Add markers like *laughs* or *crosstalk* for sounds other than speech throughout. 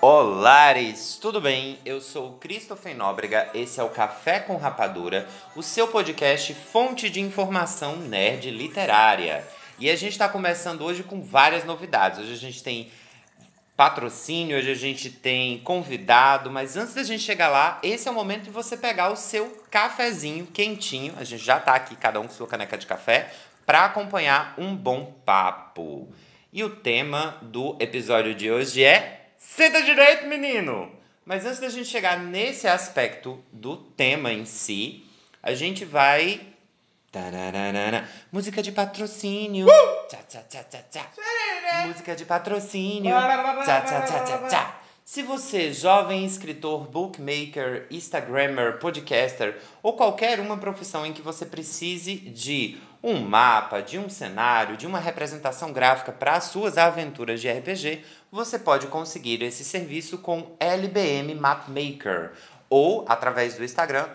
Olares, tudo bem? Eu sou o Christopher Nóbrega, esse é o Café com Rapadura, o seu podcast fonte de informação nerd literária. E a gente está começando hoje com várias novidades. Hoje a gente tem patrocínio, hoje a gente tem convidado, mas antes da gente chegar lá, esse é o momento de você pegar o seu cafezinho quentinho. A gente já está aqui, cada um com sua caneca de café, para acompanhar um bom papo. E o tema do episódio de hoje é Senta direito, menino! Mas antes da gente chegar nesse aspecto do tema em si, a gente vai. Música de patrocínio. Uh! Tchá, tchá, tchá, tchá, tchá. Música de patrocínio. Tchá, tchá, tchá, tchá, tchá. Se você, jovem escritor, bookmaker, instagrammer, podcaster ou qualquer uma profissão em que você precise de um mapa, de um cenário, de uma representação gráfica para as suas aventuras de RPG, você pode conseguir esse serviço com LBM Mapmaker ou através do Instagram,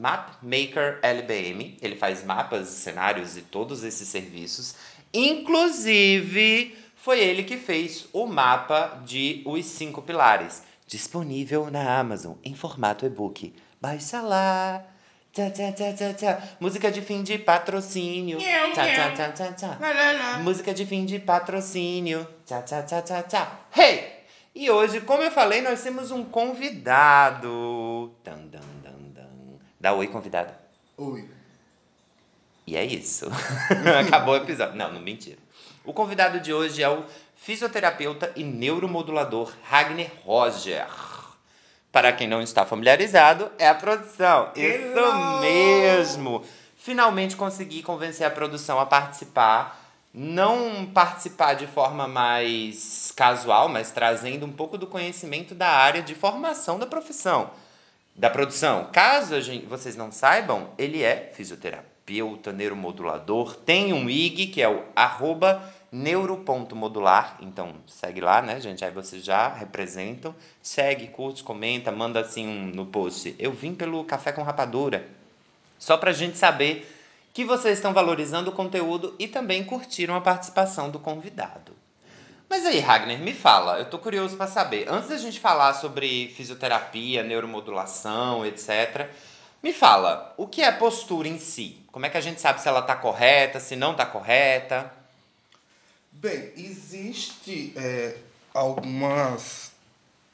MapmakerLBM. Ele faz mapas, cenários e todos esses serviços. Inclusive, foi ele que fez o mapa de Os Cinco Pilares, disponível na Amazon em formato e-book. Baixa lá! Tchá, tchá, tchá, tchá, tchá. Música de fim de patrocínio. Tchá, tchá, tchá, tchá, tchá. Música de fim de patrocínio. Tchá, tchá, tchá, tchá, tchá. Hey! E hoje, como eu falei, nós temos um convidado. Dan, dan, dan, dan. Dá oi, convidado. Oi. E é isso. *laughs* Acabou o episódio. Não, não mentira. O convidado de hoje é o fisioterapeuta e neuromodulador Ragnar Roger. Para quem não está familiarizado, é a produção. Isso Hello! mesmo! Finalmente consegui convencer a produção a participar. Não participar de forma mais casual, mas trazendo um pouco do conhecimento da área de formação da profissão, da produção. Caso gente- vocês não saibam, ele é fisioterapeuta, neuromodulador, tem um IG que é o arroba neuro.modular, então segue lá, né, gente? Aí vocês já representam, segue, curte, comenta, manda assim um, no post. Eu vim pelo Café com Rapadura, só pra gente saber que vocês estão valorizando o conteúdo e também curtiram a participação do convidado. Mas aí, Ragnar, me fala, eu tô curioso pra saber. Antes da gente falar sobre fisioterapia, neuromodulação, etc., me fala, o que é postura em si? Como é que a gente sabe se ela tá correta, se não tá correta? Bem, existe é, algumas,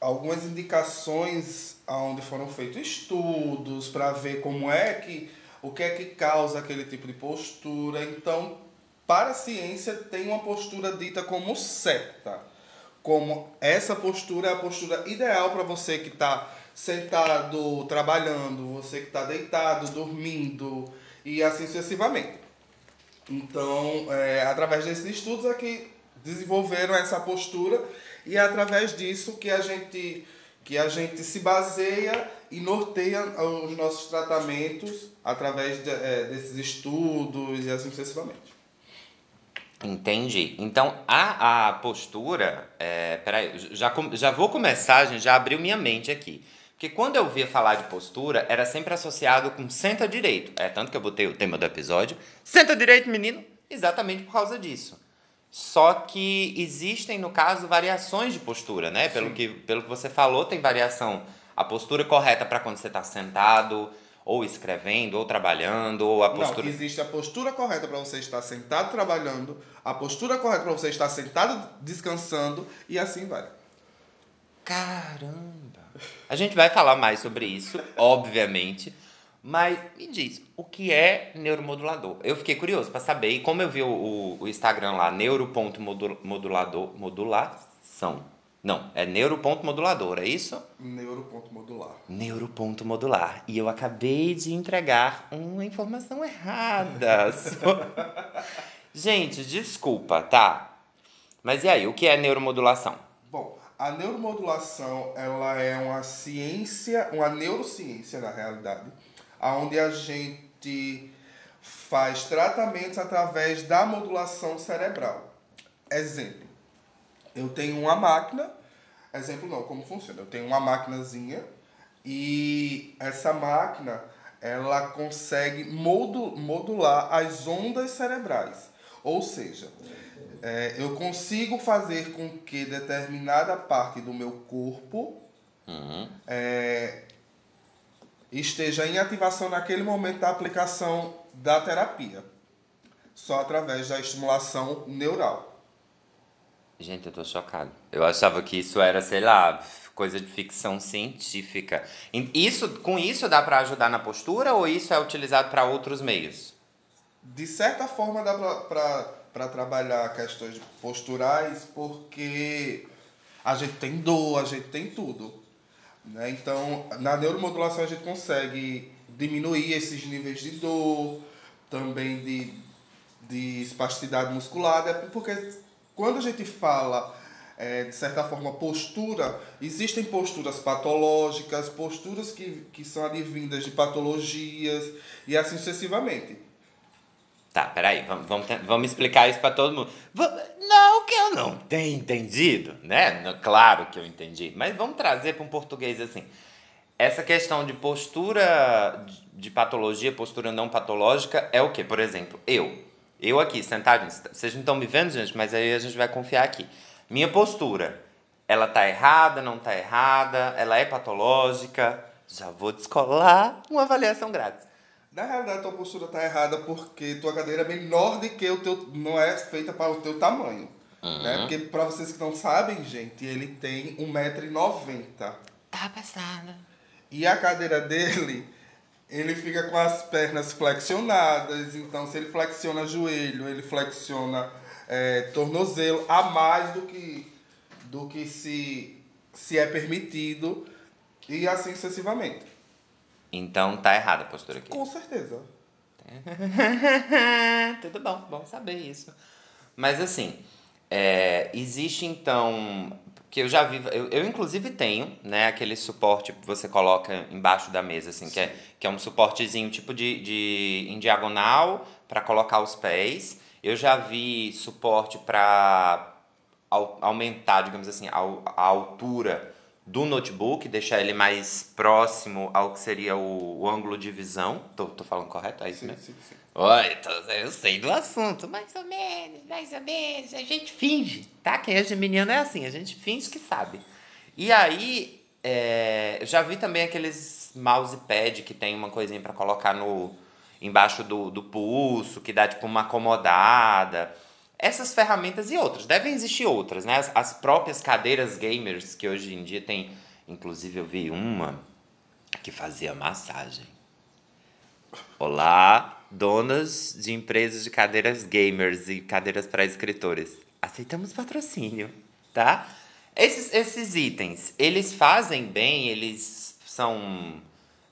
algumas indicações onde foram feitos estudos para ver como é que o que é que causa aquele tipo de postura. Então, para a ciência tem uma postura dita como certa. Como essa postura é a postura ideal para você que está sentado trabalhando, você que está deitado, dormindo e assim sucessivamente. Então, é, através desses estudos é desenvolveram essa postura e é através disso que a gente que a gente se baseia e norteia os nossos tratamentos através de, é, desses estudos e assim sucessivamente. Entendi. Então, a, a postura. É, peraí, já, já vou começar, gente, já abriu minha mente aqui. Porque quando eu via falar de postura, era sempre associado com senta direito. É tanto que eu botei o tema do episódio. Senta direito, menino! Exatamente por causa disso. Só que existem, no caso, variações de postura, né? Pelo que, pelo que você falou, tem variação. A postura correta para quando você está sentado, ou escrevendo, ou trabalhando, ou a postura. Não, existe a postura correta para você estar sentado trabalhando, a postura correta para você estar sentado descansando e assim vai. Caramba! A gente vai falar mais sobre isso, obviamente. Mas me diz, o que é neuromodulador? Eu fiquei curioso para saber. E como eu vi o, o- Instagram lá, neuro.modulador, modulação. Não, é neuro.modulador, é isso? Neuroponto-modular. Neuro.modular. E eu acabei de entregar uma informação errada. *laughs* Gente, desculpa, tá? Mas e aí, o que é neuromodulação? Bom, a neuromodulação ela é uma ciência, uma neurociência na realidade, onde a gente faz tratamentos através da modulação cerebral. Exemplo, eu tenho uma máquina, exemplo não, como funciona? Eu tenho uma maquinazinha e essa máquina ela consegue modu- modular as ondas cerebrais. Ou seja, é, eu consigo fazer com que determinada parte do meu corpo Uhum. é, esteja em ativação naquele momento da aplicação da terapia, só através da estimulação neural. Gente, eu tô chocado. Eu achava que isso era, sei lá, coisa de ficção científica. Isso, com isso dá para ajudar na postura ou isso é utilizado para outros meios? De certa forma dá para trabalhar questões posturais, porque a gente tem dor, a gente tem tudo. Né? Então, na neuromodulação a gente consegue diminuir esses níveis de dor, também de, de espasticidade muscular, porque quando a gente fala é, de certa forma, postura, existem posturas patológicas, posturas que, que são advindas de patologias e assim sucessivamente. Tá, peraí, vamos, vamos, vamos explicar isso para todo mundo. Não que eu não tenha entendido, né? Claro que eu entendi, mas vamos trazer para um português assim. Essa questão de postura de patologia, postura não patológica, é o que? Por exemplo, eu. Eu aqui, sentado, vocês não estão me vendo, gente, mas aí a gente vai confiar aqui. Minha postura, ela tá errada, não tá errada, ela é patológica. Já vou descolar uma avaliação grátis. Na realidade, tua postura tá errada porque tua cadeira é menor do que o teu. não é feita para o teu tamanho. Uhum. Né? Porque, para vocês que não sabem, gente, ele tem 1,90m. Tá passada. E a cadeira dele, ele fica com as pernas flexionadas. Então, se ele flexiona joelho, ele flexiona é, tornozelo a mais do que, do que se, se é permitido e assim sucessivamente. Então tá errada a postura aqui. Com certeza. *laughs* Tudo bom, bom saber isso. Mas assim, é, existe então. Que eu já vi, eu, eu inclusive tenho, né, aquele suporte que você coloca embaixo da mesa, assim, que é, que é um suportezinho tipo de, de em diagonal para colocar os pés. Eu já vi suporte para aumentar, digamos assim, a, a, altura do notebook, deixar ele mais próximo ao que seria o, o ângulo de visão. Tô, tô falando correto? É isso sim, mesmo? Sim, eu sei do assunto, mais ou menos, mais ou menos. A gente finge, tá? Quem é geminiano é assim, a gente finge que sabe. E aí, é, eu já vi também aqueles mousepad que tem uma coisinha para colocar no embaixo do, do pulso, que dá tipo uma acomodada. Essas ferramentas e outras. Devem existir outras, né? As, as próprias cadeiras gamers que hoje em dia tem. Inclusive eu vi uma que fazia massagem. Olá, donas de empresas de cadeiras gamers e cadeiras para escritores. Aceitamos patrocínio, tá? Esses, esses itens, eles fazem bem, eles são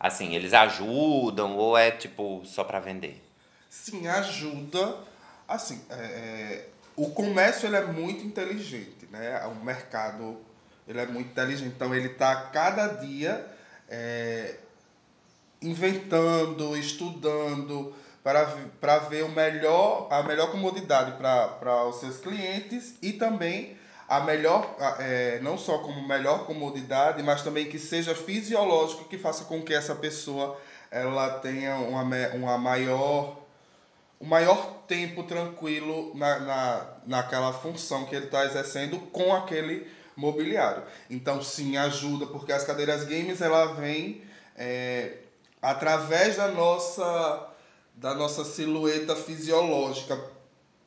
Assim, eles ajudam ou é tipo só para vender? Sim, ajuda. Assim, é, é, o comércio ele é muito inteligente, né? O mercado ele é muito inteligente. Então ele está cada dia é, inventando, estudando para, para ver o melhor, a melhor comodidade para, para os seus clientes e também a melhor, é, não só como melhor comodidade, mas também que seja fisiológico, que faça com que essa pessoa ela tenha uma, uma maior, um maior tempo tranquilo na, na, naquela função que ele está exercendo com aquele mobiliário. Então, sim, ajuda, porque as cadeiras games ela vem é, através da nossa, da nossa silhueta fisiológica,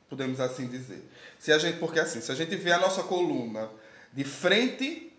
podemos assim dizer. Se a gente, porque assim, se a gente vê a nossa coluna de frente,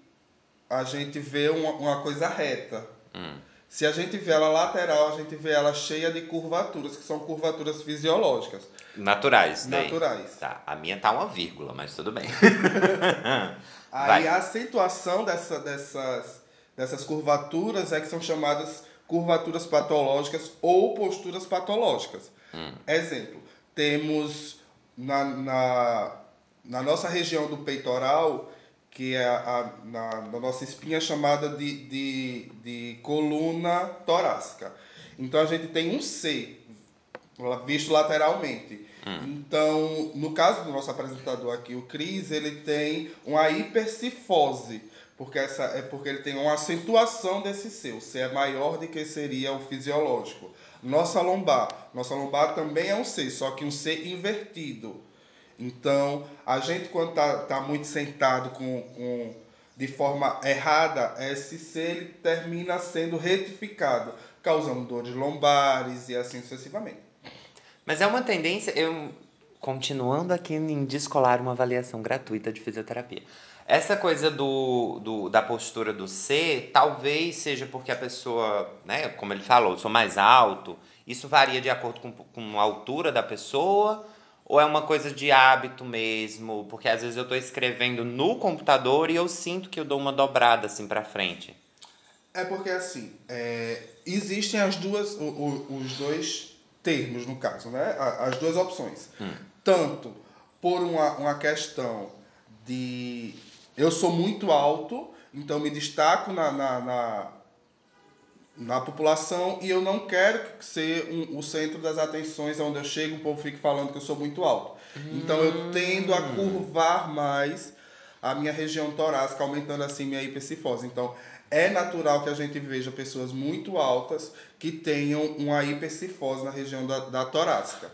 a gente vê uma, uma coisa reta. Hum. Se a gente vê ela lateral, a gente vê ela cheia de curvaturas, que são curvaturas fisiológicas. Naturais. Daí. Naturais. Tá. A minha tá uma vírgula, mas tudo bem. *laughs* Aí Vai. a acentuação dessa, dessas, dessas curvaturas é que são chamadas curvaturas patológicas ou posturas patológicas. Hum. Exemplo, temos na, na, na nossa região do peitoral, que é a, na, na, nossa espinha chamada de, de, de coluna torácica. Então a gente tem um C, visto lateralmente. Hum. Então, no caso do nosso apresentador aqui, o Cris, ele tem uma hipercifose, porque, essa, é porque ele tem uma acentuação desse C. O C é maior do que seria o fisiológico. Nossa lombar. Nossa lombar também é um C, só que um C invertido. Então, a gente quando tá, tá muito sentado com, com de forma errada, esse ele termina sendo retificado, causando dores lombares e assim sucessivamente. Mas é uma tendência, eu continuando aqui em descolar uma avaliação gratuita de fisioterapia. Essa coisa do, do, da postura do ser, talvez seja porque a pessoa, né, como ele falou, sou mais alto, isso varia de acordo com, com a altura da pessoa, ou é uma coisa de hábito mesmo? Porque às vezes eu estou escrevendo no computador e eu sinto que eu dou uma dobrada assim para frente. É porque assim, é, existem as duas, o, o, os dois termos no caso, né? As duas opções. Hum. Tanto por uma, uma questão de eu sou muito alto, então me destaco na, na, na, na população e eu não quero ser um, o centro das atenções onde eu chego, o povo fica falando que eu sou muito alto. Hum. Então eu tendo a curvar mais a minha região torácica, aumentando assim minha hipercifose. Então é natural que a gente veja pessoas muito altas que tenham uma hipercifose na região da, da torácica.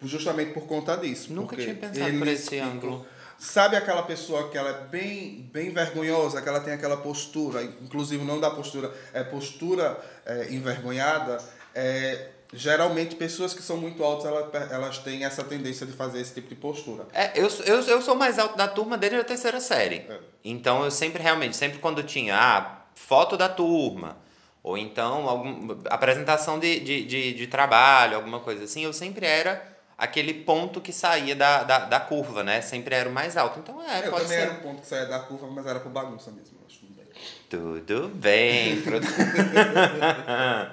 Justamente por conta disso. Nunca tinha pensado por esse ângulo Sabe aquela pessoa que ela é bem, bem vergonhosa, que ela tem aquela postura, inclusive não da postura, é postura é, envergonhada? É, geralmente pessoas que são muito altas elas, elas têm essa tendência de fazer esse tipo de postura. É, eu, eu, eu sou mais alto da turma desde a terceira série. É. Então eu sempre realmente, sempre quando tinha ah, foto da turma, ou então algum, apresentação de, de, de, de trabalho, alguma coisa assim, eu sempre era aquele ponto que saía da, da, da, curva, né? Sempre era o mais alto. Então é, eu pode também ser. era o ponto que saía da curva, mas era por bagunça mesmo. Acho tudo bem. Tudo bem. *laughs*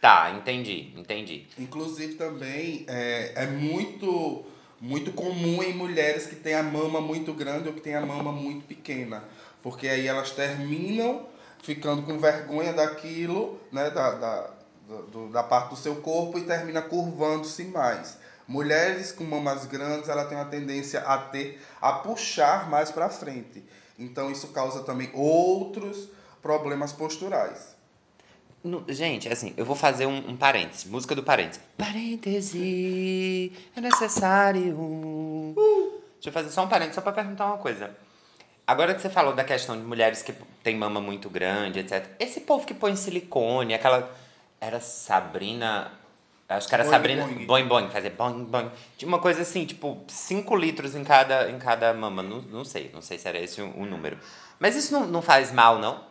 tá, entendi, entendi. Inclusive também é, é muito muito comum em mulheres que têm a mama muito grande ou que têm a mama muito pequena, porque aí elas terminam ficando com vergonha daquilo, né, da, da do, da parte do seu corpo e termina curvando-se mais. Mulheres com mamas grandes, ela tem uma tendência a ter a puxar mais para frente. Então isso causa também outros problemas posturais. No, gente, assim, eu vou fazer um, um parêntese, música do parêntese. Parêntese é necessário. Uh. Deixa eu fazer só um parêntese só para perguntar uma coisa. Agora que você falou da questão de mulheres que têm mama muito grande, etc. Esse povo que põe silicone, aquela era Sabrina. Acho que era boing, Sabrina. Boing. boing, fazer boing, boing. Tinha uma coisa assim, tipo, 5 litros em cada, em cada mama. Não, não sei, não sei se era esse o, o número. Mas isso não, não faz mal, não?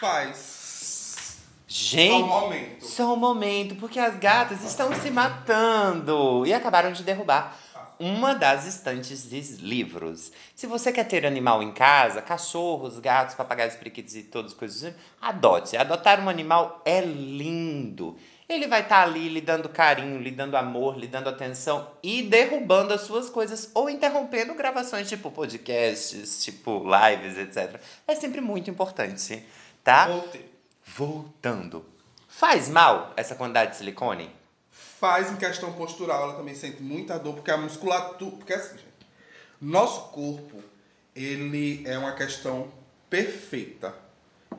Faz. Gente. Só um momento. Só um momento, porque as gatas estão se matando e acabaram de derrubar uma das estantes de livros. Se você quer ter animal em casa, cachorros, gatos, papagaios, periquitos e todas as coisas, adote. Adotar um animal é lindo. Ele vai estar tá ali lhe dando carinho, lhe dando amor, lhe dando atenção e derrubando as suas coisas ou interrompendo gravações tipo podcasts, tipo lives, etc. É sempre muito importante, tá? Voltei. Voltando. Faz mal essa quantidade de silicone? Faz em questão postural, ela também sente muita dor, porque a musculatura. Porque assim, gente, nosso corpo, ele é uma questão perfeita.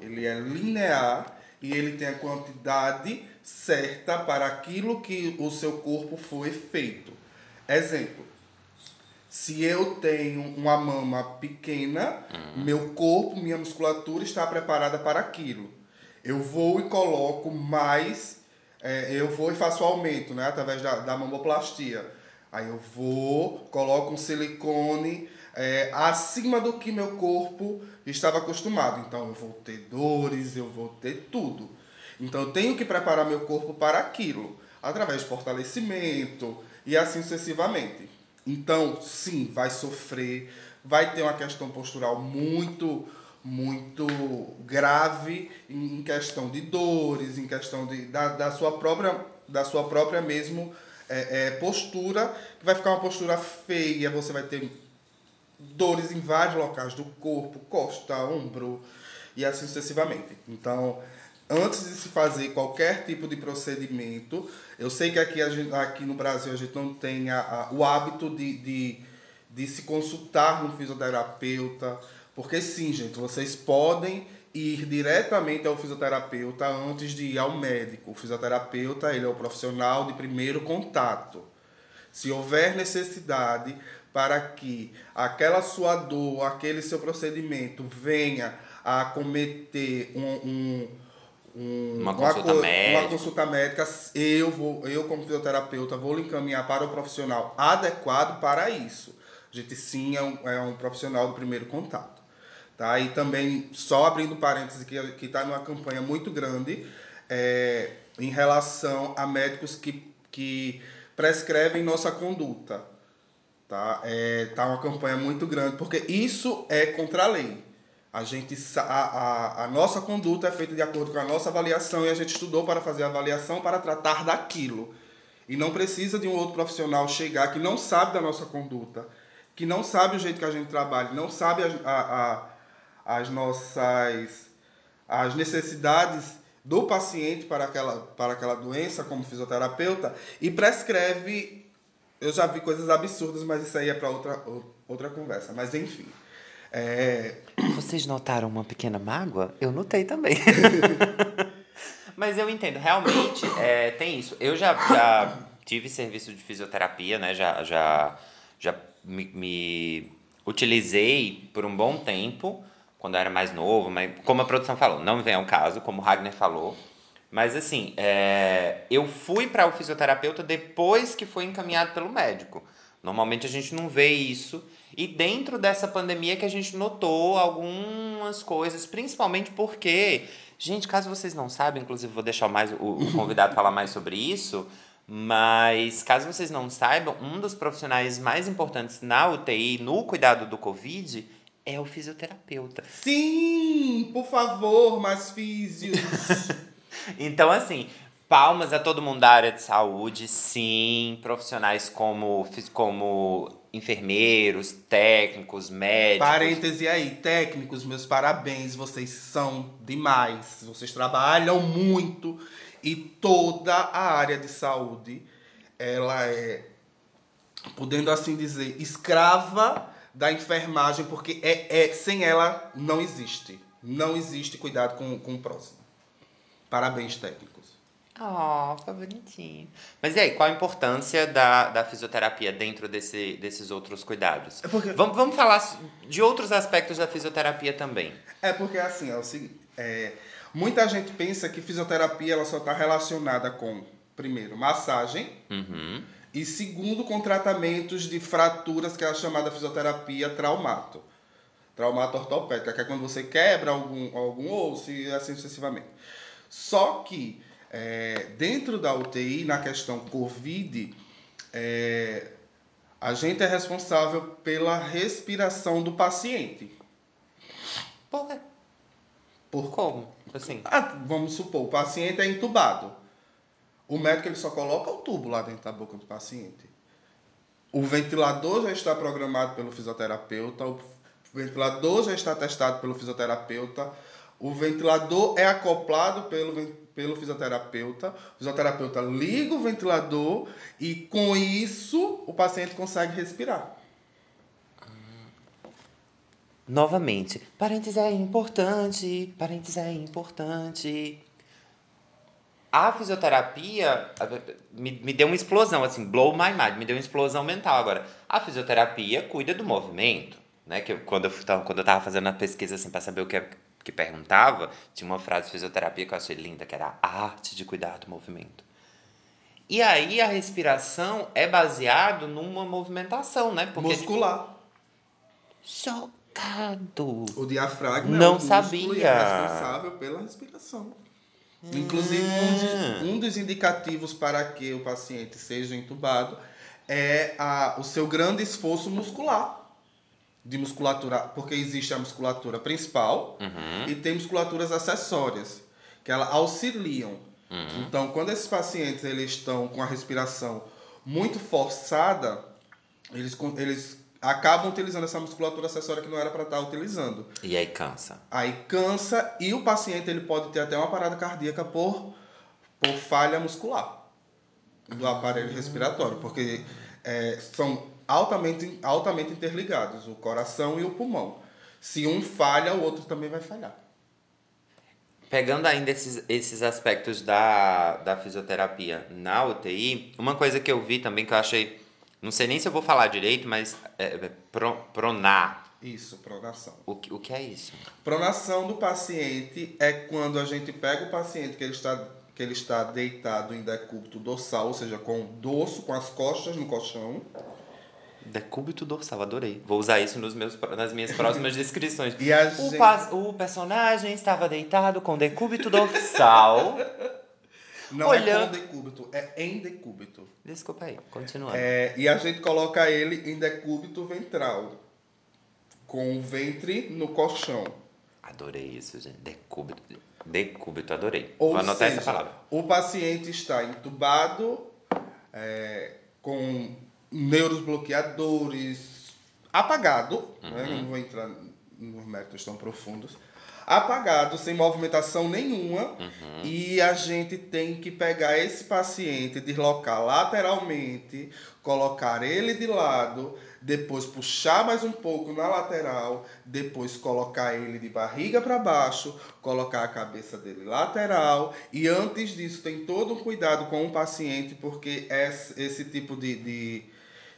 Ele é linear e ele tem a quantidade certa para aquilo que o seu corpo foi feito. Exemplo. Se eu tenho uma mama pequena, uhum. meu corpo, minha musculatura está preparada para aquilo. Eu vou e coloco mais é, eu vou e faço aumento, né? Através da, da mamoplastia. Aí eu vou, coloco um silicone é, acima do que meu corpo estava acostumado. Então eu vou ter dores, eu vou ter tudo. Então eu tenho que preparar meu corpo para aquilo, através de fortalecimento e assim sucessivamente. Então, sim, vai sofrer, vai ter uma questão postural muito muito grave em questão de dores, em questão de, da, da sua própria da sua própria mesmo é, é, postura, que vai ficar uma postura feia, você vai ter dores em vários locais do corpo, costa, ombro e assim sucessivamente. Então, antes de se fazer qualquer tipo de procedimento, eu sei que aqui, gente, aqui no Brasil a gente não tem a, a, o hábito de, de, de se consultar no fisioterapeuta, porque sim, gente, vocês podem ir diretamente ao fisioterapeuta antes de ir ao médico. O fisioterapeuta, ele é o profissional de primeiro contato. Se houver necessidade para que aquela sua dor, aquele seu procedimento venha a cometer um, um, um, uma, consulta uma, uma, consulta médica, eu, vou, eu como fisioterapeuta vou lhe encaminhar para o profissional adequado para isso. A gente sim é um, é um profissional do primeiro contato. Tá? E também, só abrindo parênteses, que está numa campanha muito grande é, em relação a médicos que, que prescrevem nossa conduta. Tá? É, tá uma campanha muito grande, porque isso é contra a lei. A, gente, a, a, a nossa conduta é feita de acordo com a nossa avaliação e a gente estudou para fazer a avaliação para tratar daquilo. E não precisa de um outro profissional chegar que não sabe da nossa conduta, que não sabe o jeito que a gente trabalha, não sabe a, a, as nossas as necessidades do paciente para aquela, para aquela doença como fisioterapeuta e prescreve. Eu já vi coisas absurdas, mas isso aí é para outra, outra conversa. Mas enfim. É... Vocês notaram uma pequena mágoa? Eu notei também. *laughs* mas eu entendo, realmente é, tem isso. Eu já, já tive serviço de fisioterapia, né? Já, já, já me, me utilizei por um bom tempo quando eu era mais novo, mas como a produção falou, não vem ao caso, como o Ragnar falou. Mas assim, é, eu fui para o fisioterapeuta depois que foi encaminhado pelo médico. Normalmente a gente não vê isso. E dentro dessa pandemia que a gente notou algumas coisas, principalmente porque, gente, caso vocês não saibam, inclusive vou deixar mais o, o convidado falar mais sobre isso, mas caso vocês não saibam, um dos profissionais mais importantes na UTI, no cuidado do Covid, é o fisioterapeuta. Sim, por favor, mais físios. *laughs* então, assim, palmas a todo mundo da área de saúde, sim, profissionais como, como enfermeiros, técnicos, médicos. Parêntese aí, técnicos, meus parabéns, vocês são demais. Vocês trabalham muito e toda a área de saúde, ela é, podendo assim dizer, escrava da enfermagem, porque é, é, sem ela não existe. Não existe cuidado com, com o próximo. Parabéns, técnicos. Oh, foi bonitinho. Mas e aí, qual a importância da, da fisioterapia dentro desse, desses outros cuidados? É porque... vamos, vamos falar de outros aspectos da fisioterapia também. É porque assim, é o seguinte, é, muita gente pensa que fisioterapia ela só está relacionada com, primeiro, massagem, uhum. E segundo, com tratamentos de fraturas, que é a chamada fisioterapia traumato. Traumato ortopédica, que é quando você quebra algum, algum osso e assim sucessivamente. Só que é, dentro da UTI, na questão Covid, é, a gente é responsável pela respiração do paciente. Por quê? Por como? Assim. Ah, vamos supor, o paciente é entubado. O médico ele só coloca o tubo lá dentro da boca do paciente. O ventilador já está programado pelo fisioterapeuta, o ventilador já está testado pelo fisioterapeuta, o ventilador é acoplado pelo, pelo fisioterapeuta, o fisioterapeuta liga o ventilador e com isso o paciente consegue respirar. Novamente, parênteses é importante, parênteses é importante a fisioterapia me, me deu uma explosão, assim, blow my mind, me deu uma explosão mental agora. A fisioterapia cuida do movimento, né? Que eu, quando, eu, quando eu tava fazendo a pesquisa, assim, para saber o que, que perguntava, tinha uma frase de fisioterapia que eu achei linda, que era a arte de cuidar do movimento. E aí a respiração é baseado numa movimentação, né? Porque, Muscular. Chocado. O diafragma não é o sabia. é responsável pela respiração. Inclusive, um, de, ah. um, dos indicativos para que o paciente seja entubado é a, o seu grande esforço muscular. De musculatura, porque existe a musculatura principal uhum. e tem musculaturas acessórias, que ela auxiliam. Uhum. Então, quando esses pacientes eles estão com a respiração muito forçada, eles, eles acabam utilizando essa musculatura acessória que não era para estar tá utilizando. E aí cansa. Aí cansa e o paciente ele pode ter até uma parada cardíaca por, por falha muscular do aparelho respiratório, porque é, são altamente, altamente interligados, o coração e o pulmão. Se um falha, o outro também vai falhar. Pegando ainda esses, esses aspectos da, da fisioterapia na UTI, uma coisa que eu vi também que eu achei Não sei nem se eu vou falar direito, mas é, é, pro, pronar. Isso, pronação. O, o que é isso? Pronação do paciente é quando a gente pega o paciente que ele está, que ele está deitado em decúbito dorsal, ou seja, com o dorso, com as costas no colchão. Decúbito dorsal, adorei. Vou usar isso nos meus, nas minhas próximas *laughs* descrições. O, gente- o personagem estava deitado com decúbito dorsal. *laughs* Não Olhando- é com decúbito, é em decúbito. Desculpa aí, continuando. É, e a gente coloca ele em decúbito ventral, com o ventre no colchão. Adorei isso, gente. Decúbito. Decúbito, adorei. Ou Vou anotar seja, essa palavra. o paciente está entubado, é, com neurobloqueadores, apagado, né? Uhum. não vou entrar nos métodos tão profundos, apagado, sem movimentação nenhuma, Uhum. e a gente tem que pegar esse paciente, deslocar lateralmente, colocar ele de lado, depois puxar mais um pouco na lateral, depois colocar ele de barriga para baixo, colocar a cabeça dele lateral, e antes disso tem todo um cuidado com o paciente, porque esse, esse tipo de, de,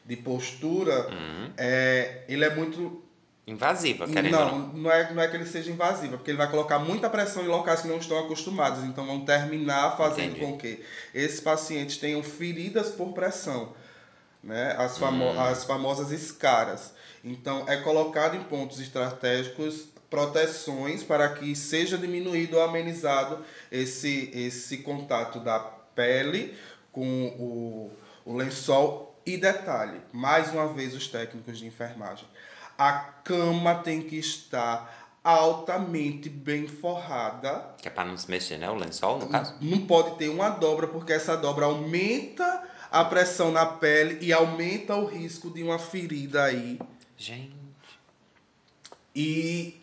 de postura, Uhum. é, ele é muito Invasiva, querendo ou não, não. não é, não é que ele seja invasivo, é porque ele vai colocar muita pressão em locais que não estão acostumados. Então vão terminar fazendo Entendi. com que esses pacientes tenham feridas por pressão, né? As, famo Hum. as famosas escaras. Então é colocado em pontos estratégicos proteções para que seja diminuído ou amenizado esse, esse contato da pele com o, o lençol. E detalhe, mais uma vez os técnicos de enfermagem. A cama tem que estar altamente bem forrada. Que é pra não se mexer, né? O lençol, no caso. Não pode ter uma dobra, porque essa dobra aumenta a pressão na pele e aumenta o risco de uma ferida aí. Gente. E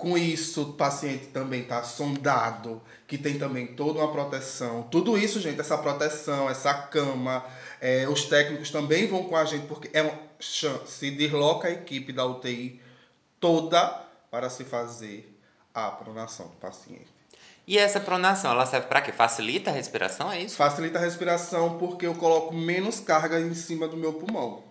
com isso o paciente também está sondado, que tem também toda uma proteção. Tudo isso, gente, essa proteção, essa cama, é, os técnicos também vão com a gente, porque é um, chan- se desloca a equipe da UTI toda para se fazer a pronação do paciente. E essa pronação, ela serve pra quê? Facilita a respiração, é isso? Facilita a respiração porque eu coloco menos carga em cima do meu pulmão.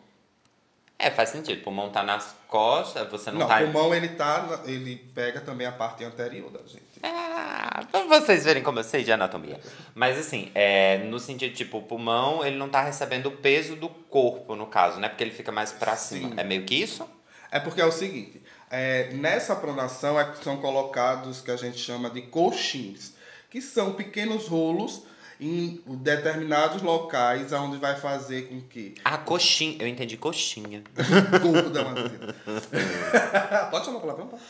É, faz sentido. O pulmão tá nas costas, você não, Não, tá. o pulmão ele tá, ele pega também a parte anterior da gente. Ah, pra vocês verem como eu sei de anatomia. Mas assim, é, no sentido, tipo, o pulmão, ele não tá recebendo o peso do corpo, no caso, né? Porque ele fica mais pra cima. Sim. É meio que isso? É porque é o seguinte, é, nessa pronação é são colocados que a gente chama de coxins, que são pequenos rolos em determinados locais, onde vai fazer com que Ah, coxinha. Eu entendi coxinha. o corpo da madeira. Pode chamar palavrão? Pode.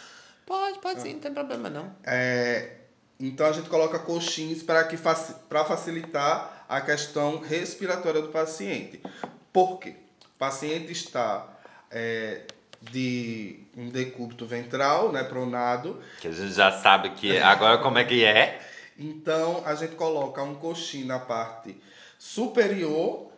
Pode, pode sim, não tem problema não. É, então a gente coloca coxins para que faci- para facilitar a questão respiratória do paciente. Por quê? O paciente está é, de um decúbito ventral, né, pronado, Que a gente já sabe que agora como é que é. Então a gente coloca um coxim na parte superior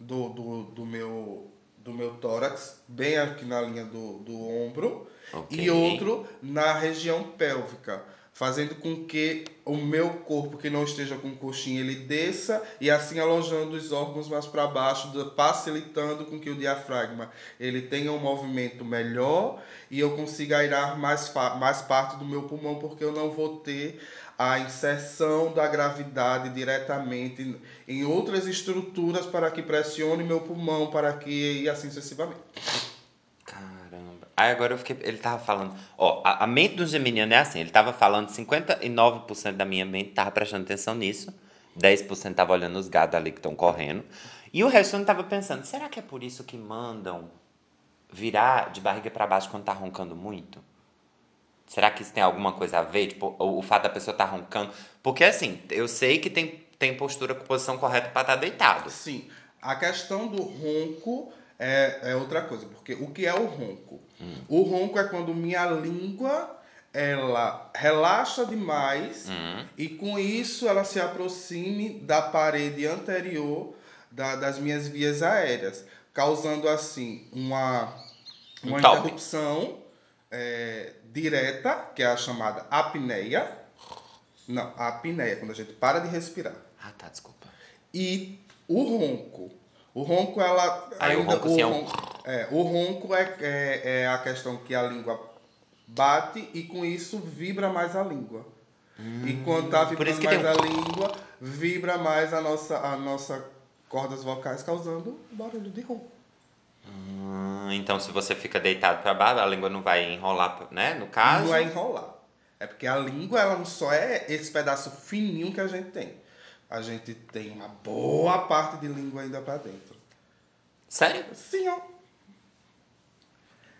do, do, do, meu, do meu tórax, bem aqui na linha do, do ombro, Ok. e outro na região pélvica, fazendo com que o meu corpo que não esteja com coxim ele desça e assim alojando os órgãos mais para baixo, do- facilitando com que o diafragma ele tenha um movimento melhor e eu consiga airar mais, mais parte do meu pulmão porque eu não vou ter a inserção da gravidade diretamente em outras estruturas para que pressione meu pulmão, para que e assim sucessivamente. Aí agora eu fiquei. Ele tava falando. Ó, a, a mente do geminiano é assim. Ele tava falando 59% da minha mente tava prestando atenção nisso. 10% tava olhando os gados ali que estão correndo. E o resto eu não tava pensando, será que é por isso que mandam virar de barriga pra baixo quando tá roncando muito? Será que isso tem alguma coisa a ver? Tipo, o, o fato da pessoa tá roncando. Porque assim, eu sei que tem, tem postura com posição correta pra estar deitado. Sim, a questão do ronco é, é outra coisa, porque o que é o ronco? O ronco é quando minha língua ela relaxa demais Hum. e com isso ela se aproxime da parede anterior da- das minhas vias aéreas, causando assim uma, uma Um interrupção é, direta, que é a chamada apneia. Não, a apneia, quando a gente para de respirar. Ah, tá, desculpa. E o ronco. O ronco, ela. Aí, ainda, o ronco, sim, é um- ronco, é, o ronco é, é, é a questão que a língua bate e com isso vibra mais a língua. e quando tá Hum, vibrando mais um- a língua, vibra mais a nossa, a nossa cordas vocais, causando barulho de ronco. Hum, então, se você fica deitado para baixo, a língua não vai enrolar, né? No caso. Não é enrolar. É porque a língua, ela não só é esse pedaço fininho que a gente tem. A gente tem uma boa parte de língua ainda pra dentro. Sério? Sim, ó.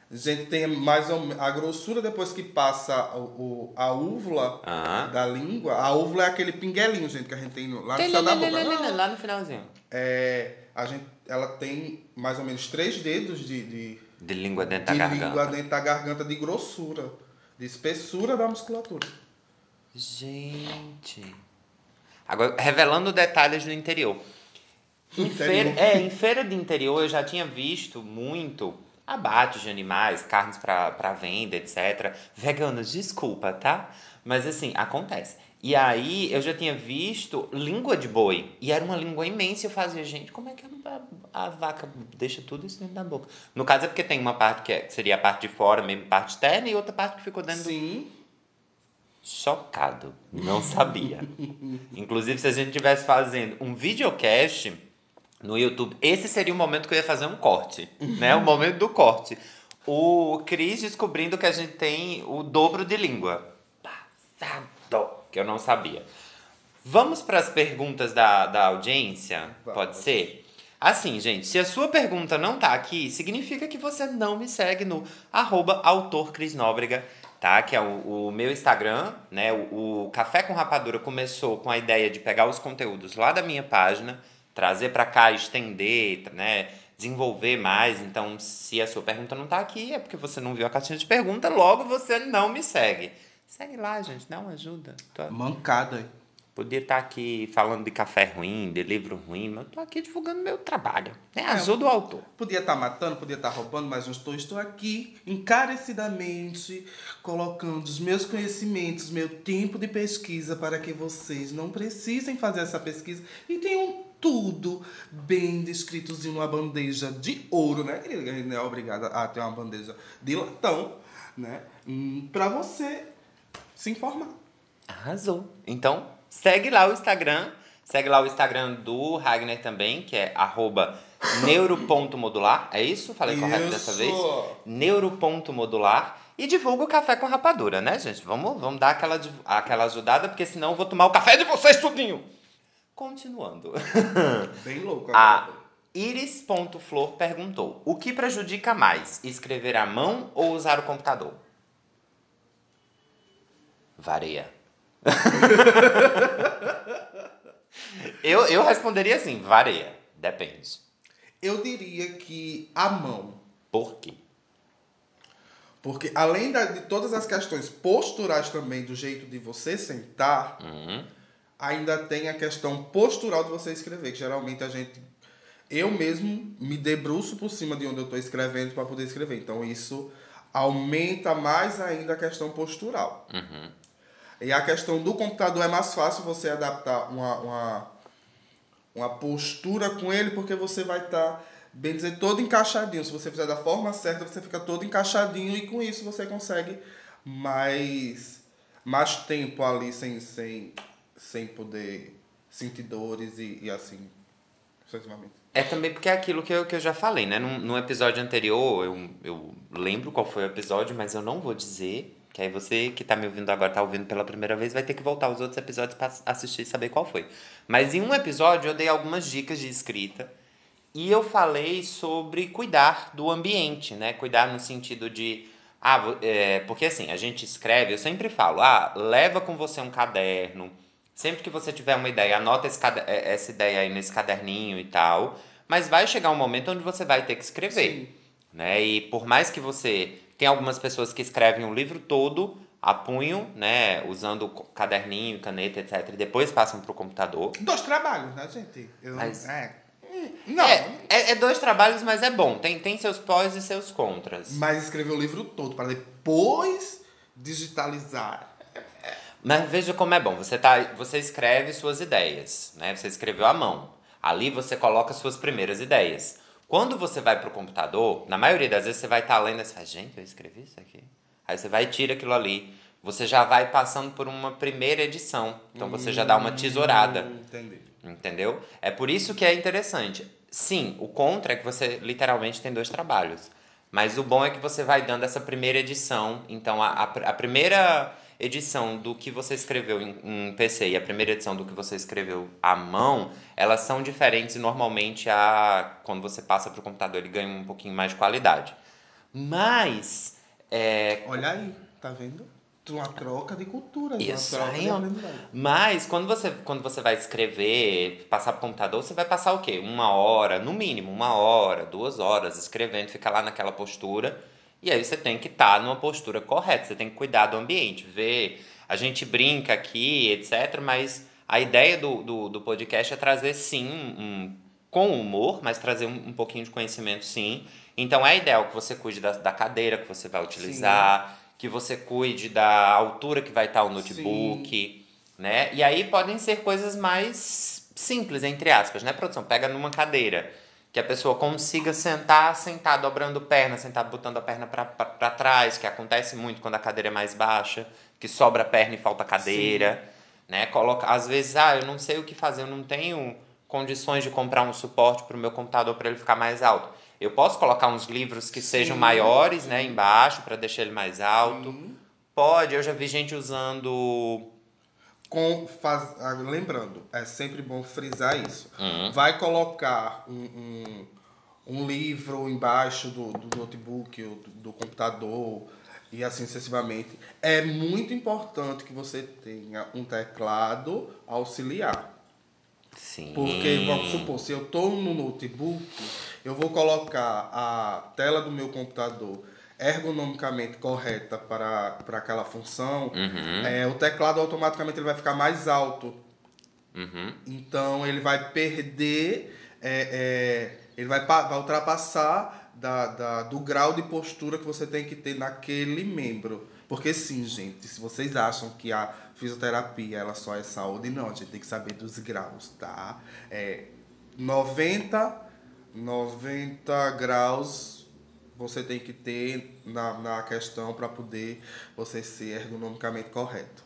A gente tem mais ou menos. A grossura depois que passa o, o- a úvula Ah. da língua. A úvula é aquele pinguelinho, gente, que a gente tem lá no céu da boca. Telelelelele, Lá no finalzinho. É, a gente, ela tem mais ou menos três dedos de, de, De língua dentro de da língua garganta. dentro da garganta de grossura, de espessura da musculatura. Gente. Agora, revelando detalhes do interior. Em feira, é, em feira de interior eu já tinha visto muito abates de animais, carnes para venda, etc. Veganos, desculpa, tá? Mas assim, acontece. E aí eu já tinha visto língua de boi. E era uma língua imensa. E eu fazia, gente, como é que a, a vaca deixa tudo isso dentro da boca? No caso é porque tem uma parte que, é- que seria a parte de fora, mesmo parte externa, e outra parte que ficou dentro do Sim. Chocado, não sabia. Inclusive, se a gente tivesse fazendo um videocast no YouTube, esse seria o momento que eu ia fazer um corte, né? O momento do corte. O Cris descobrindo que a gente tem o dobro de língua. Passado, que eu não sabia. Vamos para as perguntas da, da audiência? Vamos. Pode ser? Assim, gente, se a sua pergunta não tá aqui, significa que você não me segue no arroba autor Cris Nóbrega, tá? Que é o, o meu Instagram, né? O, o Café com Rapadura começou com a ideia de pegar os conteúdos lá da minha página, trazer para cá, estender, né? Desenvolver mais. Então, se a sua pergunta não tá aqui, é porque você não viu a caixinha de pergunta, logo você não me segue. Segue lá, gente, dá uma ajuda. Tô- Mancada. Podia estar aqui falando de café ruim, de livro ruim, mas eu tô aqui divulgando meu trabalho. Né? Ajuda o autor. Podia estar matando, podia estar roubando, mas não estou. Estou aqui encarecidamente colocando os meus conhecimentos, meu tempo de pesquisa para que vocês não precisem fazer essa pesquisa e tenham tudo bem descritozinho numa bandeja de ouro, né, querida? Que A gente não é obrigada a ter uma bandeja de latão, né? Hum, Pra você se informar. Arrasou. Então, segue lá o Instagram. Segue lá o Instagram do Ragnar também, que é arroba neuro.modular. É isso? Falei correto dessa vez? Neuro.modular. E divulga o café com rapadura, né, gente? Vamos, vamos dar aquela, aquela ajudada, porque senão eu vou tomar o café de vocês tudinho. Continuando. *laughs* Bem louco A agora. Iris.flor perguntou: O que prejudica mais, escrever à mão ou usar o computador? Varia. *laughs* eu, eu responderia assim: varia. Depende. Eu diria que a mão. Por quê? Porque além da- de todas as questões posturais também, do jeito de você sentar, Uhum. ainda tem a questão postural de você escrever, que geralmente a gente. Eu mesmo me debruço por cima de onde eu estou escrevendo para poder escrever. Então isso aumenta mais ainda a questão postural. Uhum. E a questão do computador é mais fácil você adaptar uma, uma, uma postura com ele, porque você vai estar, bem dizer, todo encaixadinho. Se você fizer da forma certa, você fica todo encaixadinho e com isso você consegue mais, mais tempo ali sem, sem, sem poder sentir dores e, e assim, sucessivamente. É também porque é aquilo que eu, que eu já falei, né? Num, num episódio anterior, eu, eu lembro qual foi o episódio, mas eu não vou dizer. Que aí você que tá me ouvindo agora, tá ouvindo pela primeira vez, vai ter que voltar aos outros episódios pra assistir e saber qual foi. Mas em um episódio eu dei algumas dicas de escrita e eu falei sobre cuidar do ambiente, né? Cuidar no sentido de. Ah, é, porque assim, a gente escreve, eu sempre falo, ah, leva com você um caderno. Sempre que você tiver uma ideia, anota eh, essa ideia aí nesse caderninho e tal. Mas vai chegar um momento onde você vai ter que escrever. Sim. Né? E por mais que você. Tem algumas pessoas que escrevem o livro todo a punho, né? Usando caderninho, caneta, etc. E depois passam pro computador. Dois trabalhos, né, gente? Eu, Mas- é. Hum, Não, É, é, é dois trabalhos, mas é bom. Tem, tem seus pós e seus contras. mas escrever o livro todo para depois digitalizar. Mas veja como é bom. Você, tá, você escreve suas ideias, né? Você escreveu à mão. Ali você coloca suas primeiras ideias. Quando você vai para o computador, na maioria das vezes você vai estar tá lendo e fala, gente, eu escrevi isso aqui. Aí você vai e tira aquilo ali. Você já vai passando por uma primeira edição. Então você já dá uma tesourada. Hum, entendi. Entendeu? É por isso que é interessante. Sim, o contra é que você literalmente tem dois trabalhos. Mas o bom é que você vai dando essa primeira edição. Então a, a, a primeira edição do que você escreveu em, em, PC e a primeira edição do que você escreveu à mão, elas são diferentes e normalmente a, quando você passa para o computador ele ganha um pouquinho mais de qualidade. Mas. É, Olha aí, tá vendo? Uma troca de cultura, Isso uma troca aí, de aprendizagem. Mas quando você, quando você vai escrever, passar pro computador, você vai passar o quê? Uma hora, no mínimo, uma hora, duas horas escrevendo, fica lá naquela postura. E aí você tem que estar tá numa postura correta, você tem que cuidar do ambiente, ver. A gente brinca aqui, etc., mas a ideia do, do, do podcast é trazer sim um, com humor, mas trazer um, um, pouquinho de conhecimento sim. Então é ideal que você cuide da, da cadeira que você vai utilizar, sim. que você cuide da altura que vai estar o notebook, sim. né? E aí podem ser coisas mais simples, entre aspas, né, produção? Pega numa cadeira que a pessoa consiga sentar, sentar dobrando perna, sentar botando a perna para trás, que acontece muito quando a cadeira é mais baixa, que sobra a perna e falta cadeira, Sim. né? Coloca, às vezes, ah, eu não sei o que fazer, eu não tenho condições de comprar um suporte para o meu computador para ele ficar mais alto. Eu posso colocar uns livros que Sim. sejam maiores, né, embaixo para deixar ele mais alto. Sim. Pode, eu já vi gente usando com faz, ah, lembrando, é sempre bom frisar isso. Uhum. Vai colocar um, um, um, livro embaixo do, do notebook ou do, do, computador e assim sucessivamente. É muito importante que você tenha um teclado auxiliar. Sim. Porque, vamos supor, se eu estou no notebook, eu vou colocar a tela do meu computador ergonomicamente correta para, para aquela função, uhum. é, o teclado automaticamente ele vai ficar mais alto. Uhum. Então ele vai perder, é, é, ele vai, vai ultrapassar da, da, do grau de postura que você tem que ter naquele membro. Porque sim, gente, se vocês acham que a fisioterapia ela só é saúde, não, a gente tem que saber dos graus, tá? É 90, 90 graus você tem que ter na, na questão para poder você ser ergonomicamente correto.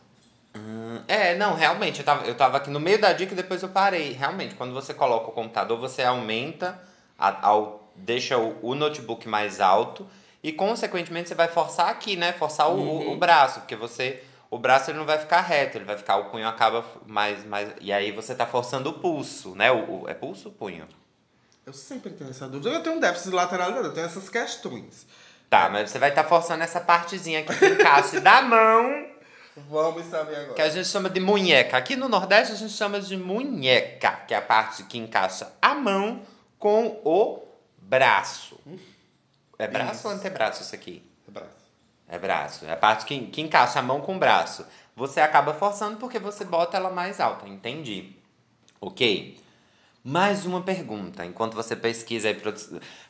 Hum, é, não, realmente, eu tava, eu tava aqui no meio da dica e depois eu parei. Realmente, quando você coloca o computador, você aumenta, a, ao, deixa o, o, notebook mais alto e, consequentemente, você vai forçar aqui, né? Forçar o, uhum. o, o, braço, porque você. O braço ele não vai ficar reto, ele vai ficar, o punho acaba mais. mais e aí você tá forçando o pulso, né? O, o é pulso ou punho? Eu sempre tenho essa dúvida. Eu tenho um déficit lateralizado, eu tenho essas questões. Tá, mas você vai estar tá forçando essa partezinha aqui do encaixe da mão. Vamos saber agora. Que a gente chama de munheca. Aqui no Nordeste a gente chama de munheca, que é a parte que encaixa a mão com o braço. É braço isso. ou antebraço isso aqui? É braço. É braço. É a parte que, que encaixa a mão com o braço. Você acaba forçando porque você bota ela mais alta. Entendi. Ok? Mais uma pergunta, enquanto você pesquisa aí.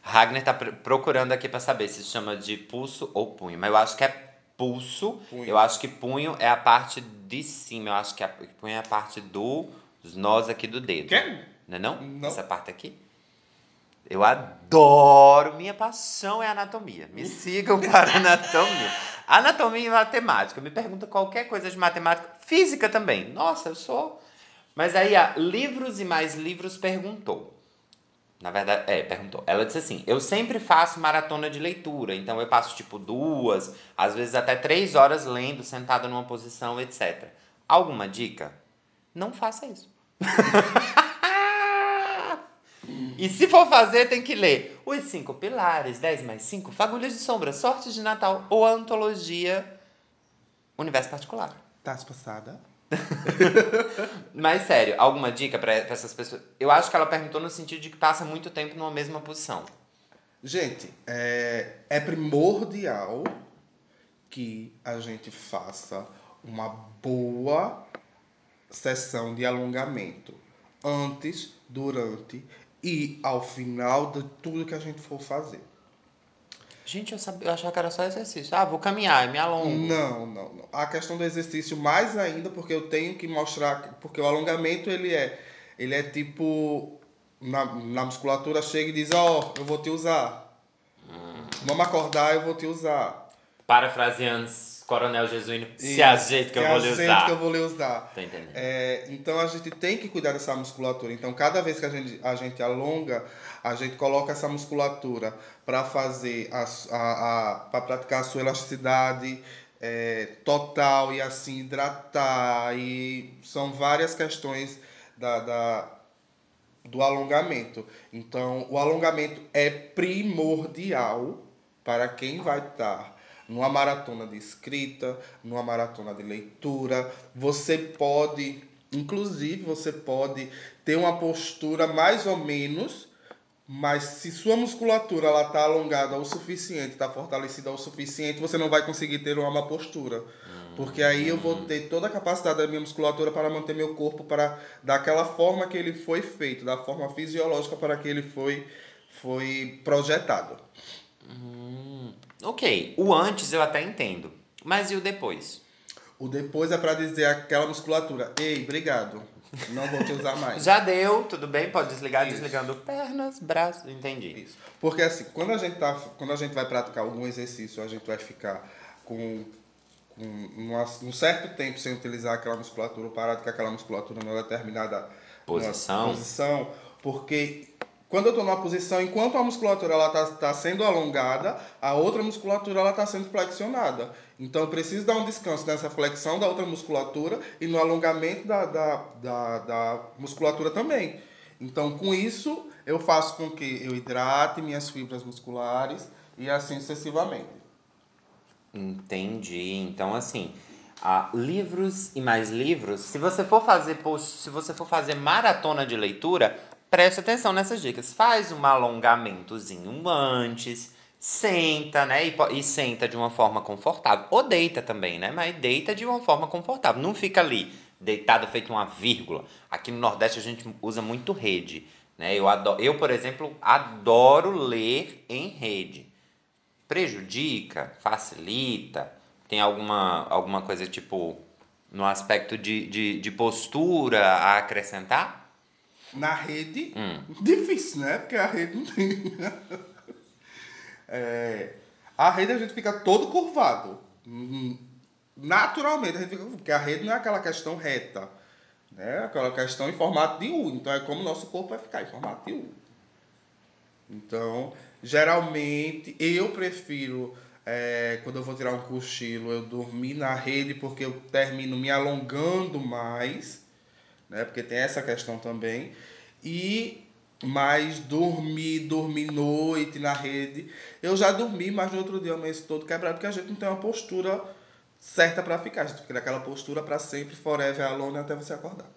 Ragnar está procurando aqui para saber se chama de pulso ou punho, mas eu acho que é pulso. Punho. Eu acho que punho é a parte de cima, eu acho que a, punho é a parte dos nós aqui do dedo. Quê? Não é não? não? Essa parte aqui? Eu adoro, minha paixão é anatomia. Me sigam para anatomia. Anatomia e matemática. Me pergunta qualquer coisa de matemática. Física também. Nossa, eu sou mas aí a Livros e Mais Livros perguntou. Na verdade, é, perguntou. Ela disse assim: Eu sempre faço maratona de leitura, então eu passo tipo duas, às vezes até três horas lendo, sentada numa posição, etc. Alguma dica? Não faça isso. *laughs* e se for fazer, tem que ler Os Cinco Pilares, 10 mais 5, Fagulhas de Sombra, Sortes de Natal ou a antologia Universo Particular. Tá passada? *laughs* Mas sério, alguma dica para essas pessoas? Eu acho que ela perguntou no sentido de que passa muito tempo numa mesma posição. Gente, é, é primordial que a gente faça uma boa sessão de alongamento antes, durante e ao final de tudo que a gente for fazer. Gente, eu, sabia, eu achava que era só exercício. Ah, vou caminhar, me alongo. Não, não, não. A questão do exercício mais ainda, porque eu tenho que mostrar, porque o alongamento ele é, ele é tipo na, na musculatura chega e diz, ó, oh, eu vou te usar. Hum. Vamos acordar, eu vou te usar. Parafraseando Coronel Jesuíno, se ajeita que eu vou lhe usar. que eu vou lhe usar. Tô entendendo. É, então a gente tem que cuidar dessa musculatura. Então cada vez que a gente, a gente alonga, a gente coloca essa musculatura para fazer a, a, a para praticar a sua elasticidade é, total e assim hidratar e são várias questões da, da do alongamento. Então o alongamento é primordial para quem vai estar numa maratona de escrita, numa maratona de leitura. Você pode, inclusive, você pode ter uma postura mais ou menos, mas se sua musculatura ela está alongada o suficiente, está fortalecida o suficiente, você não vai conseguir ter uma má postura. Porque aí eu vou ter toda a capacidade da minha musculatura para manter meu corpo para daquela forma que ele foi feito, da forma fisiológica para que ele foi, foi projetado. Hum. Ok, o antes eu até entendo. Mas e o depois? O depois é para dizer aquela musculatura, ei, obrigado, não vou te usar mais. *laughs* Já deu, tudo bem, pode desligar, Isso. desligando pernas, braços, entendi. Isso. Porque assim, quando a gente tá, quando a gente vai praticar algum exercício, a gente vai ficar com, com um certo tempo sem utilizar aquela musculatura, parar de aquela musculatura numa determinada posição, posição porque quando eu estou numa posição, enquanto a musculatura está tá sendo alongada, a outra musculatura está sendo flexionada. Então, eu preciso dar um descanso nessa flexão da outra musculatura e no alongamento da, da, da, da musculatura também. Então, com isso, eu faço com que eu hidrate minhas fibras musculares e assim sucessivamente. Entendi. Então, assim, livros e mais livros. Se você for fazer se você for fazer maratona de leitura, preste atenção nessas dicas. Faz um alongamentozinho antes, senta, né? E, e, senta de uma forma confortável. Ou deita também, né? Mas deita de uma forma confortável. Não fica ali deitado feito uma vírgula. Aqui no Nordeste a gente usa muito rede. Né? Eu, adoro, eu, por exemplo, adoro ler em rede. Prejudica? Facilita? Tem alguma, alguma coisa tipo no aspecto de, de, de postura a acrescentar? Na rede, hum. difícil, né? Porque a rede não tem. é, a rede a gente fica todo curvado. Naturalmente, a gente fica, porque a rede não é aquela questão reta. Né? Aquela questão em formato de U. Então é como o nosso corpo vai ficar, em formato de U. Então, geralmente, eu prefiro, é, quando eu vou tirar um cochilo, eu dormir na rede porque eu termino me alongando mais né? Porque tem essa questão também. E mais dormir, dormir noite na rede. Eu já dormi, mas no outro dia amanheci todo quebrado, porque a gente não tem uma postura certa para ficar. A gente fica naquela postura para sempre, forever alone, até você acordar.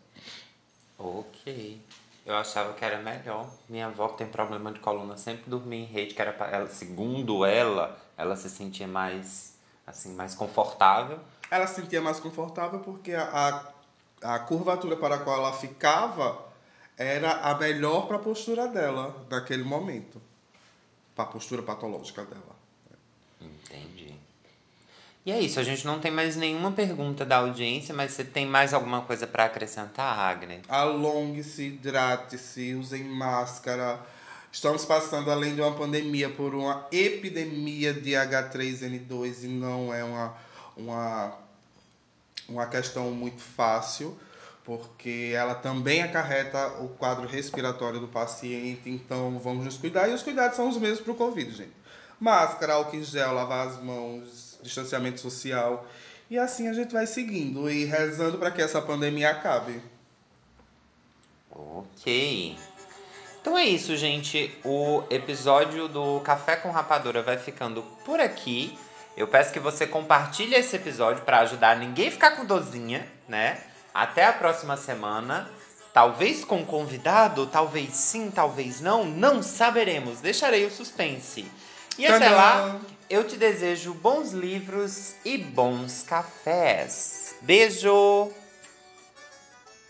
Ok. Eu achava que era melhor. Minha avó que tem problema de coluna sempre dormia em rede, que era para ela, segundo ela, ela se sentia mais assim, mais confortável. Ela se sentia mais confortável porque a, a curvatura para a qual ela ficava era a melhor para a postura dela naquele momento. Para a postura patológica dela. Entendi. E é isso, a gente não tem mais nenhuma pergunta da audiência, mas você tem mais alguma coisa para acrescentar, Agner? Alongue-se, hidrate-se, usem máscara. Estamos passando, além de uma pandemia, por uma epidemia de H3N2 e não é uma, uma uma questão muito fácil, porque ela também acarreta o quadro respiratório do paciente, então vamos nos cuidar. E os cuidados são os mesmos para o Covid, gente. Máscara, álcool em gel, lavar as mãos, distanciamento social. E assim a gente vai seguindo e rezando para que essa pandemia acabe. Ok. Então é isso, gente. O episódio do Café com Rapadura vai ficando por aqui. Eu peço que você compartilhe esse episódio para ajudar ninguém a ficar com dozinha, né? Até a próxima semana. Talvez com convidado, talvez sim, talvez não, não saberemos. Deixarei o suspense. E até lá, eu te desejo bons livros e bons cafés. Beijo!